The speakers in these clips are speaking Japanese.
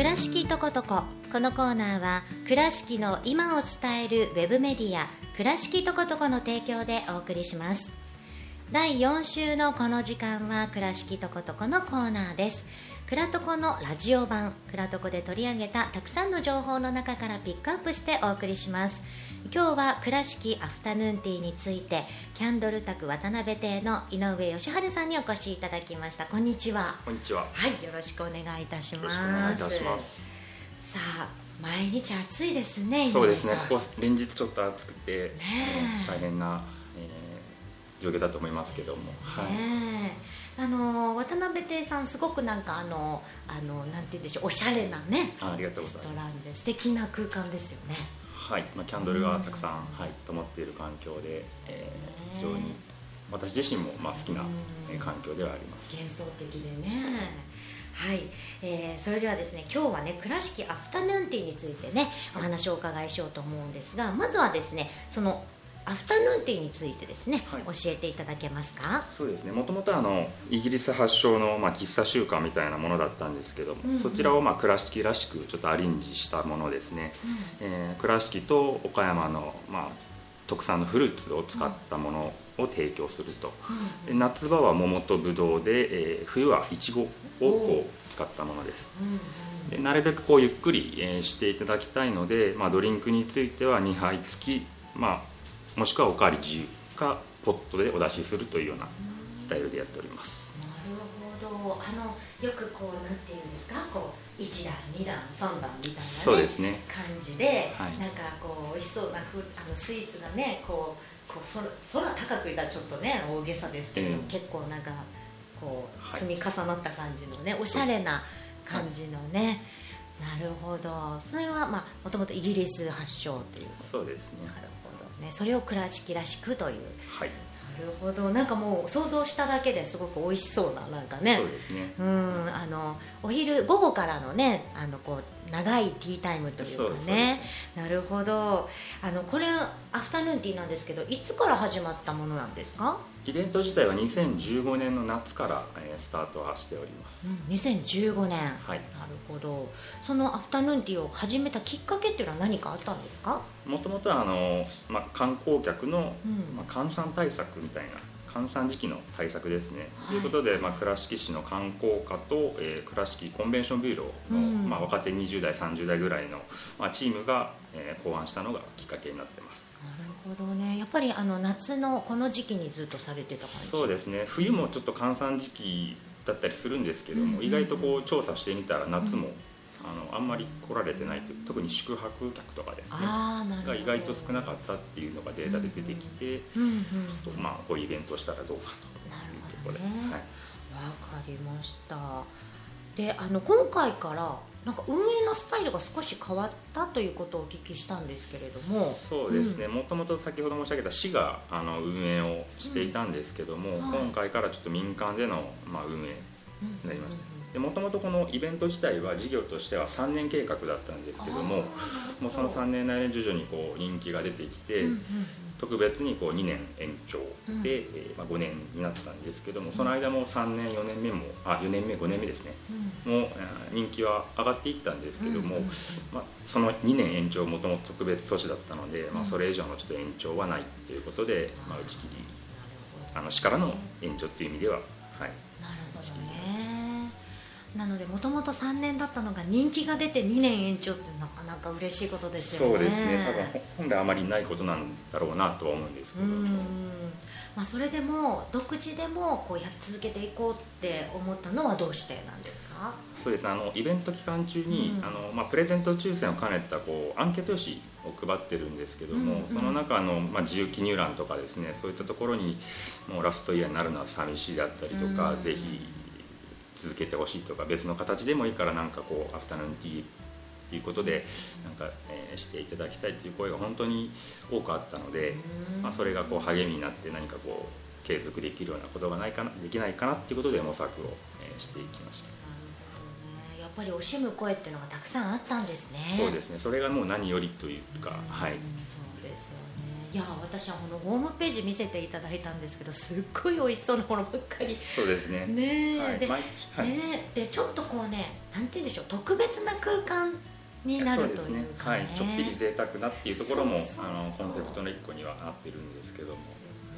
倉敷とことここのコーナーは倉敷の今を伝えるウェブメディア倉敷とことこの提供でお送りします。第4週のこの時間は倉敷とことこのコーナーです。倉とこのラジオ版倉とこで取り上げたたくさんの情報の中からピックアップしてお送りします。今日は倉敷アフタヌーンティーについてキャンドル宅渡辺邸の井上義晴さんにお越しいただきました。こんにちは。こんにちは。はいよろしくお願いいたします。よろしくお願いいたします。さあ毎日暑いですねそうですね。ここ連日ちょっと暑くて、ええ。ー大変な、えー状況だと思いますけども、はい。あの渡辺亭さんすごくなんかあのあのなんて言うんでしょうおしゃれなねあありがとうレスございます。トランで素敵な空間ですよねはい、まあ、キャンドルがたくさん、はい、灯っている環境で、えー非常に私自身もまあ好きな、え環境ではあります。幻想的でね。はい、えーそれではですね今日はね倉敷アフタヌーンティーについてねお話をお伺いしようと思うんですがまずはですねそのアフタヌーンティーについてですね、はい。教えていただけますか？そうですね。もともとあのイギリス発祥の、まあ、喫茶習慣みたいなものだったんですけども、うん。うんそちらをまあ倉敷らしくちょっとアレンジしたものですね、えー倉敷と岡山の、まあ、特産のフルーツを使ったものを提供すると、で夏場は桃とぶどうで、えー冬はイチゴをこう使ったものです。うん。うんでなるべくこうゆっくり、えーしていただきたいので、まあ、ドリンクについては2杯付き、まあ、もしくはおかわり自由かポットでお出しするというようなスタイルでやっております。なるほど。あのよくこうなんていうんですか？こう1段2段3段みたいな、ね、そうですね。感じで、はい。なんかこう美味しそうなふあのスイーツがねこうこう空空高くいたらちょっとね大げさですけど、ええ。結構なんかこうはい積み重なった感じのね、おしゃれな感じのね、なるほど。それはまあもともとイギリス発祥というそうですね。なるほどねそれを倉敷らしくという。はい。なるほど。なんかもう想像しただけですごく美味しそうななんかね。そうですね。うん。あのお昼午後からのねあのこう長いティータイムというかね。なるほど。あのこれアフタヌーンティーなんですけどいつから始まったものなんですか、イベント自体は2015年の夏から、えースタートはしております。うん、2015年、はい。なるほど。そのアフタヌーンティーを始めたきっかけっていうのは何かあったんですか、もともとはあの、まあ、観光客の、うん。まあ、閑散対策みたいな閑散時期の対策ですね、はいということで、まあ、倉敷市の観光課と、えー倉敷コンベンションビューローの、うん。まあ、若手20代30代ぐらいの、まあ、チームが、えー考案したのがきっかけになってます。なるほどね。やっぱりあの夏のこの時期にずっとされてた感じ？そうですね。冬もちょっと閑散時期だったりするんですけども、うん。意外とこう調査してみたら夏も、あのあんまり来られてないという特に宿泊客とかですねが意外と少なかったっていうのがデータで出てきて、うんうんちょっとまあこういうイベントをしたらどうかというところで、ほどね。はい、わかりました。であの今回からなんか運営のスタイルが少し変わったということをお聞きしたんですけれども。そうですね。もともと先ほど申し上げた市があの運営をしていたんですけども、うん。はい。今回からちょっと民間での、まあ、運営うんになりました。でもともとこのイベント自体は事業としては3年計画だったんですけどももうその3年内で徐々にこう人気が出てきて、うんうん特別にこう2年延長で、うん。えーまあ、5年になったんですけどもその間も3年4年目もあ4年目5年目ですね。うん。もうえー人気は上がっていったんですけども、うんうんまあ、その2年延長もともと特別措置だったので、まあ、うん。それ以上のちょっと延長はないということで、まあ、打ち切りあの市からの延長っていう意味では、はい、なるほどねなのでもともと3年だったのが人気が出て2年延長ってなかなか嬉しいことですよね。そうですね。多分ほ本来あまりないことなんだろうなとは思うんですけど、うん。まあ、それでも独自でもこうやっ続けていこうって思ったのはどうしてなんですか？そうです。ねあのイベント期間中に、うん。あのまあ、プレゼント抽選を兼ねたこうアンケート用紙を配ってるんですけども、うんうん。その中の、まあ、自由記入欄とかですねそういったところにもうラストイヤーになるのは寂しいだったりとか、うん。ぜひ続けてほしいとか別の形でもいいからなんかこうアフタヌーンティーっていうことでなんか、えーしていただきたいという声が本当に多くあったので、うん。まあ、それがこう励みになって何かこう継続できるようなことがないかなできないかなっていうことで模索を、えーしていきました。ね。やっぱり惜しむ声っていうのがたくさんあったんですね。そうですね。それがもう何よりというか、はい。うんそうですよねいや私はこのホームページ見せていただいたんですけどすっごい美味しそうなものばっかり。そうですね。ねえ、はい。で,、毎はい。ねえでちょっとこうねなんて言うんでしょう特別な空間になるというかね。はい、ちょっぴり贅沢なっていうところもあのコンセプトの一個にはなってるんですけども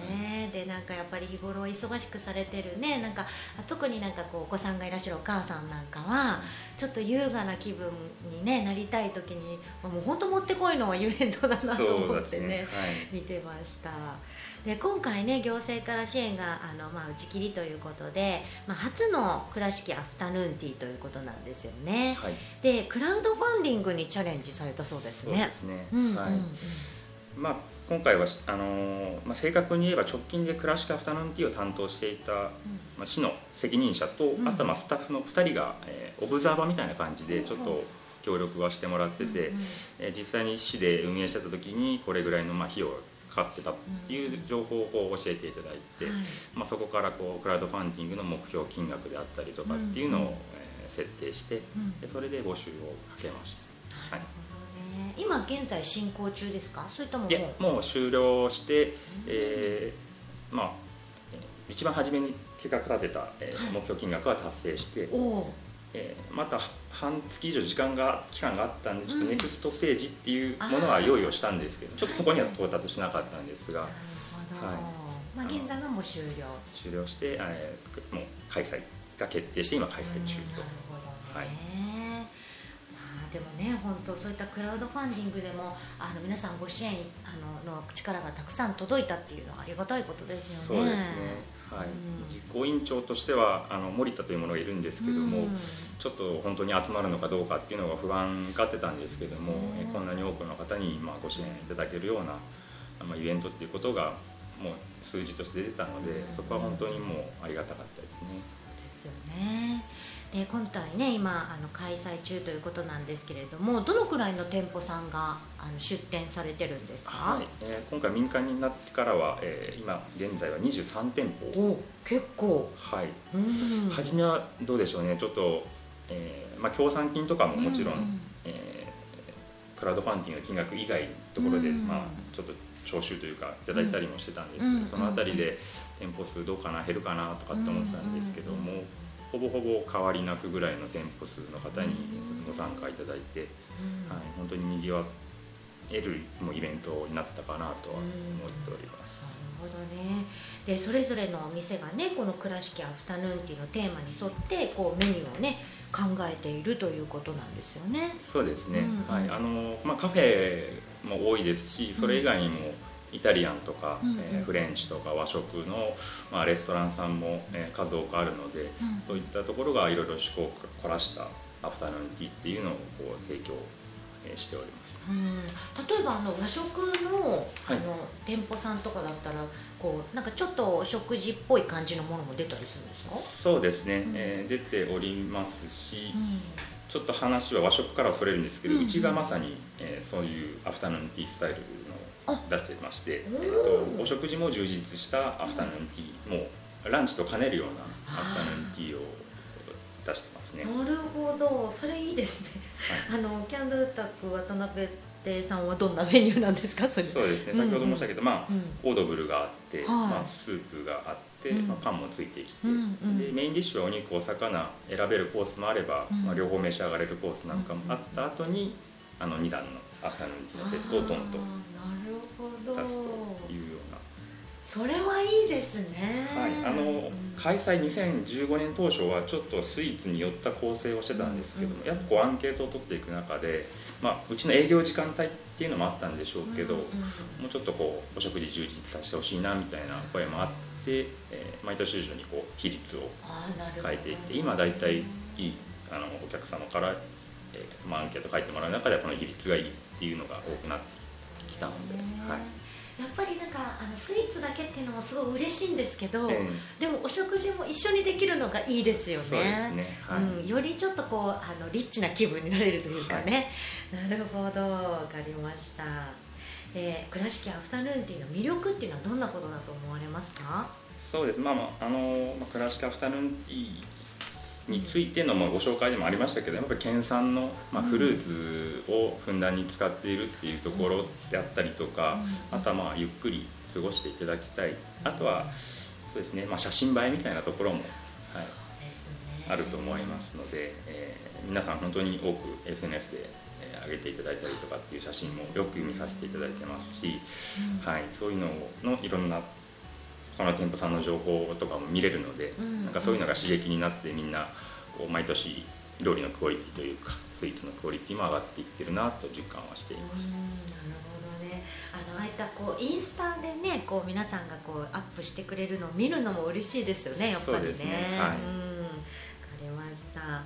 ね。でなんかやっぱり日頃忙しくされてるね。なんか特になんかこうお子さんがいらっしゃるお母さんなんかはちょっと優雅な気分に、ね、なりたい時にまあもう本当もってこいのイベントだなと思ってね。はい。見てました。で今回ね行政から支援があの、まあ、打ち切りということで、まあ、初の倉敷アフタヌーンティーということなんですよね。はい、でクラウドファンディングにチャレンジされたそうですね。そうですね、うんうんうん。はい。まあ、今回はあのーまあ、正確に言えば直近で倉敷アフタヌーンティーを担当していた、まあ、市の責任者と、うん。あとはまあスタッフの2人が、えーオブザーバーみたいな感じでちょっと協力はしてもらってて、うえー実際に市で運営してた時にこれぐらいのまあ費用がかかってたっていう情報をこう教えていただいて、はい。まあ、そこからこうクラウドファンディングの目標金額であったりとかっていうのを、うえー設定してうん。でそれで募集をかけました。なるほど。ね今現在進行中ですか？それとももいうやもう終了して、えーまあえー一番初めに計画立てた、え目標金額は達成して、おお。えーまた半月以上時間が期間があったんでちょっとうん。ネクストステージっていうものは用意をしたんですけどちょっとそこには到達しなかったんですが。はい。まあ現在はもう終了。終了して、えーもう開催が決定して今開催中と。はい。まあでもね本当そういったクラウドファンディングでもあの皆さんご支援あのの力がたくさん届いたっていうのはありがたいことですよね。そうですね、はい。うん。実行委員長としてはあの森田というものがいるんですけども、うん。ちょっと本当に集まるのかどうかっていうのが不安がってたんですけども、ねえこんなに多くの方にまあご支援いただけるような、まあ、イベントっていうことがもう数字として出てたのでそこは本当にもうありがたかったですね。ですよねで今回ね今あの開催中ということなんですけれどもどのくらいの店舗さんがあの出店されてるんですか、はい。えー今回民間になってからは、えー今現在は23店舗。お結構。はい、うん。初めはどうでしょうね。ちょっと、えーまあ、協賛金とかももちろん、ううえークラウドファンディングの金額以外のところで、うん。まあ、ちょっと徴収というかいただいたりもしてたんですけど、うん。そのあたりで店舗数どうかな減るかなとかって思ってたんですけども、ほぼほぼ変わりなくぐらいの店舗数の方にご参加いただいて、うん。はい、本当ににぎわえるもうイベントになったかなとは思っております。なるほどね。でそれぞれのお店がねこの倉敷アフタヌーンティーのテーマに沿ってこうメニューをね考えているということなんですよね。そうですね、うん。はい。あのまあ、カフェも多いですしそれ以外にもイタリアンとか、うんえーフレンチとか和食の、まあ、レストランさんも、えー数多くあるので、うん。そういったところがいろいろ趣向を凝らしたアフタヌーンティーっていうのをこう提供、えーしております。うん。例えばあの和食のあはい。の店舗さんとかだったらこうなんかちょっとお食事っぽい感じのものも出たりするんですか、そうですね、うん。えー出ておりますし、うん。ちょっと話は和食からはそれるんですけど、ううん。ちがまさに、えーそういうアフタヌーンティースタイル出してまして、えー、とお食事も充実したアフタヌーンティー、もうランチと兼ねるようなアフタヌーンティーを出してますね。なるほど。それいいですね、あのキャンドルタック渡辺亭さんはどんなメニューなんですか？それ。そうですね。先ほど申したけど、まあうん。オードブルがあって、はい。まあ、スープがあって、うん。まあ、パンもついてきて、でメインディッシュはお肉お魚選べるコースもあれば、うんまあ、両方召し上がれるコースなんかもあった後に、あの2段のアフタヌーンティーのセットをドンとほど。出すというような。それはいいですね。はい、あのうん開催2015年当初はちょっとスイーツに寄った構成をしてたんですけども、うん。やっぱこうアンケートを取っていく中で、まあ、うちの営業時間帯っていうのもあったんでしょうけど、もうちょっとこうお食事充実させてほしいなみたいな声もあって、えー毎年以上にこう比率を変えていって今大体いいあのお客様から、えーまあ、アンケート書いてもらう中ではこの比率がいいっていうのが多くなってきたので、ねはい。やっぱりなんかあのスイーツだけっていうのもすごい嬉しいんですけど、えでもお食事も一緒にできるのがいいですよね。そうですね、はい。うん、よりちょっとこうあのリッチな気分になれるというかね、なるほど。わかりました。で倉敷アフタヌーンティーの魅力っていうのはどんなことだと思われますか？そうです。まあまああの、まあ、クラシカアフタヌーンティーについてのまあご紹介でもありましたけどやっぱり県産のまあフルーツをふんだんに使っているっていうところであったりとかあとはまあゆっくり過ごしていただきたい。あとはそうですね、まあ、写真映えみたいなところも、はい、あると思いますので、えー、皆さん本当に多く SNS で上げていただいたりとかっていう写真もよく見させていただいてますし、はい、そういうののいろんな他の店舗さんの情報とかも見れるので、なんかそういうのが刺激になってみんなこう毎年料理のクオリティというかスイーツのクオリティも上がっていってるなと実感はしています。なるほどね。あのああいったこうインスタでねこう皆さんがこうアップしてくれるのを見るのも嬉しいですよねやっぱりね。ね。はい、うん。分かりました。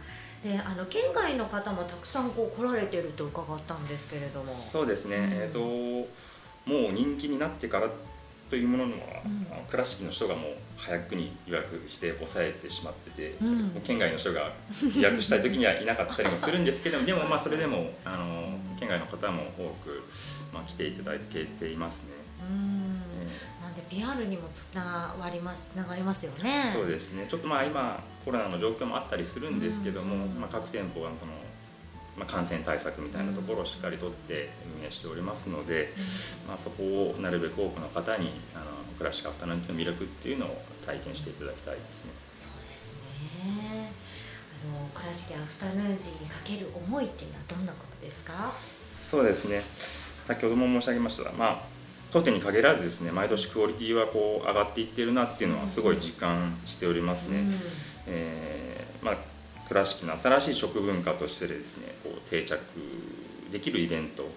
であの県外の方もたくさんこう来られてると伺ったんですけれども。そうですね、うん、えっ、ー、ともう人気になってからというもののは、うん、倉敷の人がもう早くに予約して抑えてしまってて、うん、県外の人が予約したい時にはいなかったりもするんですけど でもまあそれでもあの県外の方も多く、まあ、来ていただけていますね。うんなんで PR にもつながりますつながりますよね。そうですね。ちょっとまあ今コロナの状況もあったりするんですけども、まあ各店舗はそのまあ、感染対策みたいなところをしっかりとって運営しておりますので、まあ、そこをなるべく多くの方にあのクラシックアフタヌーンティーの魅力っていうのを体験していただきたいですね。そうですね。あのクラシックアフタヌーンティーにかける思いっていうのはどんなことですか？そうですね。先ほども申し上げましたまあ当店に限らずですね毎年クオリティはこう上がっていってるなっていうのはすごい実感しておりますね。うん、えー、まあ倉敷の新しい食文化としてですねこう定着できるイベント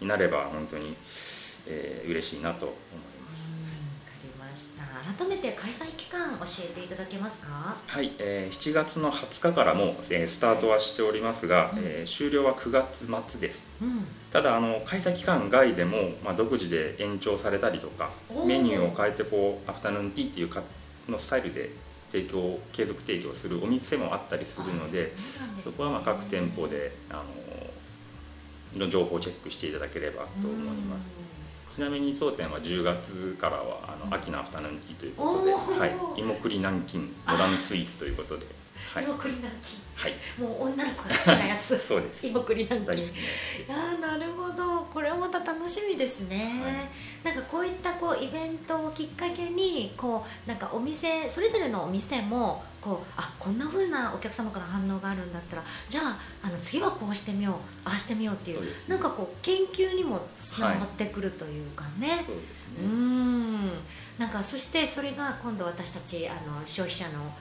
になれば本当に、えー、嬉しいなと思います。わかりました。改めて開催期間教えていただけますか？はい、えー、7月の20日からも、えー、スタートはしておりますが、うん、えー、終了は9月末です、うん、ただあの開催期間外でも、まあ、独自で延長されたりとかメニューを変えてこうアフタヌーンティーっていうかのスタイルで提供継続提供するお店もあったりするのでそこはまあ各店舗であのの情報をチェックしていただければと思います。ちなみに当店は10月からはあの秋のアフタヌーンティーということで、はい、芋栗南京モダンスイーツということではい、芋栗南京はい。もう女の子が好きなやつ。そうです。芋栗南京いやなるほど。これはまた楽しみですね、はい、なんかこういったこうイベントをきっかけにこうなんかお店それぞれのお店もこうあこんなふうなお客様から反応があるんだったらじゃああの次はこうしてみようああしてみようっていう、ね、なんかこう研究にもつながってくるというかね、はい、そうですね。うん。なんかそしてそれが今度私たちあの消費者の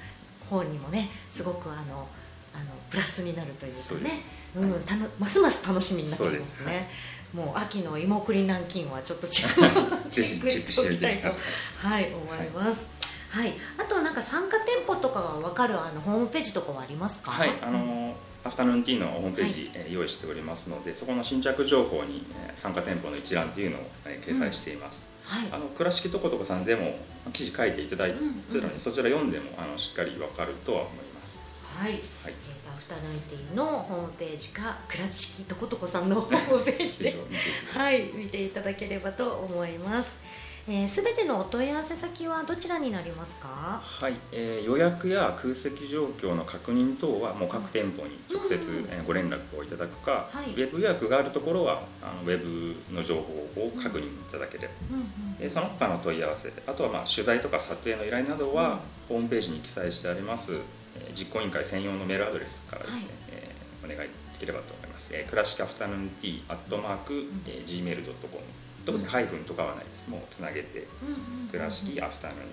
方にもねすごくあのあのプラスになるというかね。う、ん、たのますます楽しみになってきますね。もう秋の芋栗南京はちょっと チェックしておきたいとはい思います。はい、あとはなんか参加店舗とかが分かるあのホームページとかはありますか？はい。あのアフタヌーンティーのホームページ、はい、用意しておりますのでそこの新着情報に参加店舗の一覧というのを掲載しています、はい、あの倉敷とことこさんでも記事書いていただいてるので、そちら読んでもあのしっかり分かるとは思います。はい、はい、えー、アフタヌーンティーのホームページか倉敷とことこさんの ホームページではい見ていただければと思いますえー、全てのお問い合わせ先はどちらになりますか？はい、えー、予約や空席状況の確認等はもう各店舗に直接、えご連絡をいただくか、はい、ウェブ予約があるところはあのウェブの情報を確認いただければ、うんうん、その他の問い合わせあとはまあ取材とか撮影の依頼などは、ホームページに記載してあります、え実行委員会専用のメールアドレスからですね、はい、えー、お願いできればと思います、えー、クラシックアフタヌーンティーアットマーク、えー、gmail.com 特にハイフンとかはないです、もうつなげて倉敷アフタヌーンテ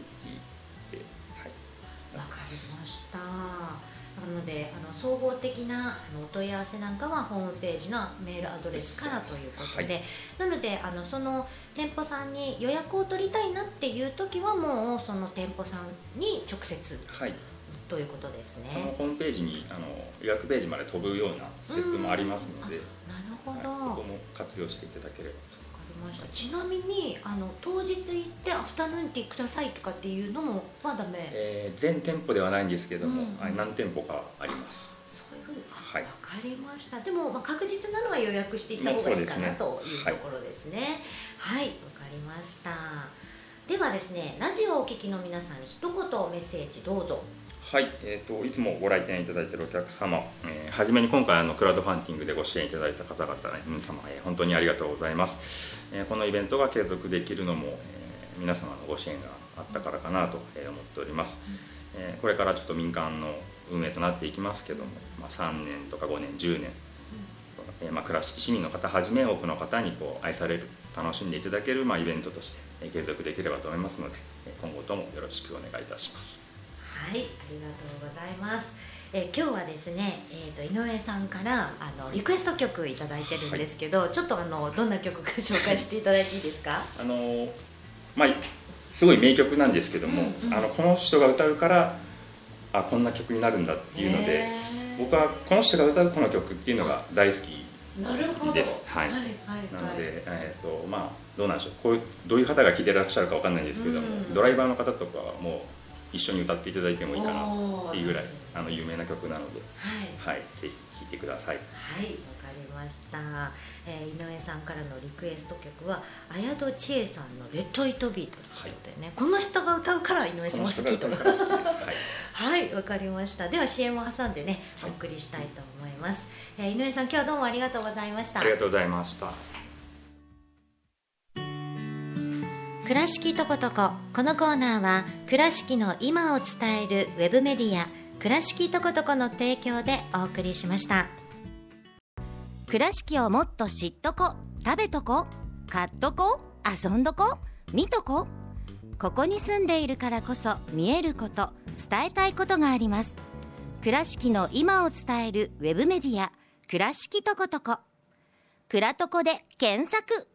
ィーではい。わかりました。なのであの総合的なあのお問い合わせなんかはホームページのメールアドレスからということで、はい、なのであのその店舗さんに予約を取りたいなっていう時はもうその店舗さんに直接、はい、ということですね。そのホームページにあの予約ページまで飛ぶようなステップもありますので、なるほど、はい、そこも活用していただければとました。ちなみにあの当日行ってアフタヌーンティーくださいとかっていうのもはダメ、えー、全店舗ではないんですけども、うん、何店舗かあります。そういうふうに、はい、分かりました。でも、まあ、確実なのは予約していった方がいいかな、というところですね。はい。わ、はい、かりましたではですねラジオをお聞きの皆さんに一言メッセージどうぞ。はい、えーと、いつもご来店いただいているお客様、えー、初めに今回あのクラウドファンディングでご支援いただいた方々、ね、皆様、えー、本当にありがとうございます、えー、このイベントが継続できるのも、えー、皆様のご支援があったからかなと思っております、えー、これからちょっと民間の運営となっていきますけども、まあ、3年とか5年10年、えーまあ、倉敷市民の方はじめ多くの方にこう愛される楽しんでいただける、まあ、イベントとして継続できればと思いますので今後ともよろしくお願いいたします。はいありがとうございます。え今日はですね、えーと、井上さんからあのリクエスト曲頂いてるんですけど、はい、ちょっとあのどんな曲か紹介していただいていいですか？あのまあすごい名曲なんですけども、うんうん、あのこの人が歌うからあこんな曲になるんだっていうので僕はこの人が歌うこの曲っていうのが大好きです。はい。はいはい、なので、えっ、ー、とまあどうなんでしょう。こういうどういう方が聴いてらっしゃるかわかんないんですけども、うん、ドライバーの方とかはもう一緒に歌っていただいてもいいかなっていうぐらいあの有名な曲なので、はい、はい、ぜひ聴いてください。はい、ました。えー、井上さんからのリクエスト曲は綾戸千恵さんのレッドイトビートということでね、はい、この人が歌うから井上さんも好きと。はい、わ、かりました。では CM を挟んでね、お送りしたいと思います。えー、井上さん今日はどうもありがとうございました。ありがとうございました。倉敷とことここのコーナーは倉敷の今を伝えるウェブメディア倉敷とことこの提供でお送りしました倉敷をもっと知っとこ食べとこ買っとこ遊んどこ見とこ。ここに住んでいるからこそ見えること伝えたいことがあります。倉敷の今を伝えるウェブメディア倉敷とことこ。倉とこで検索。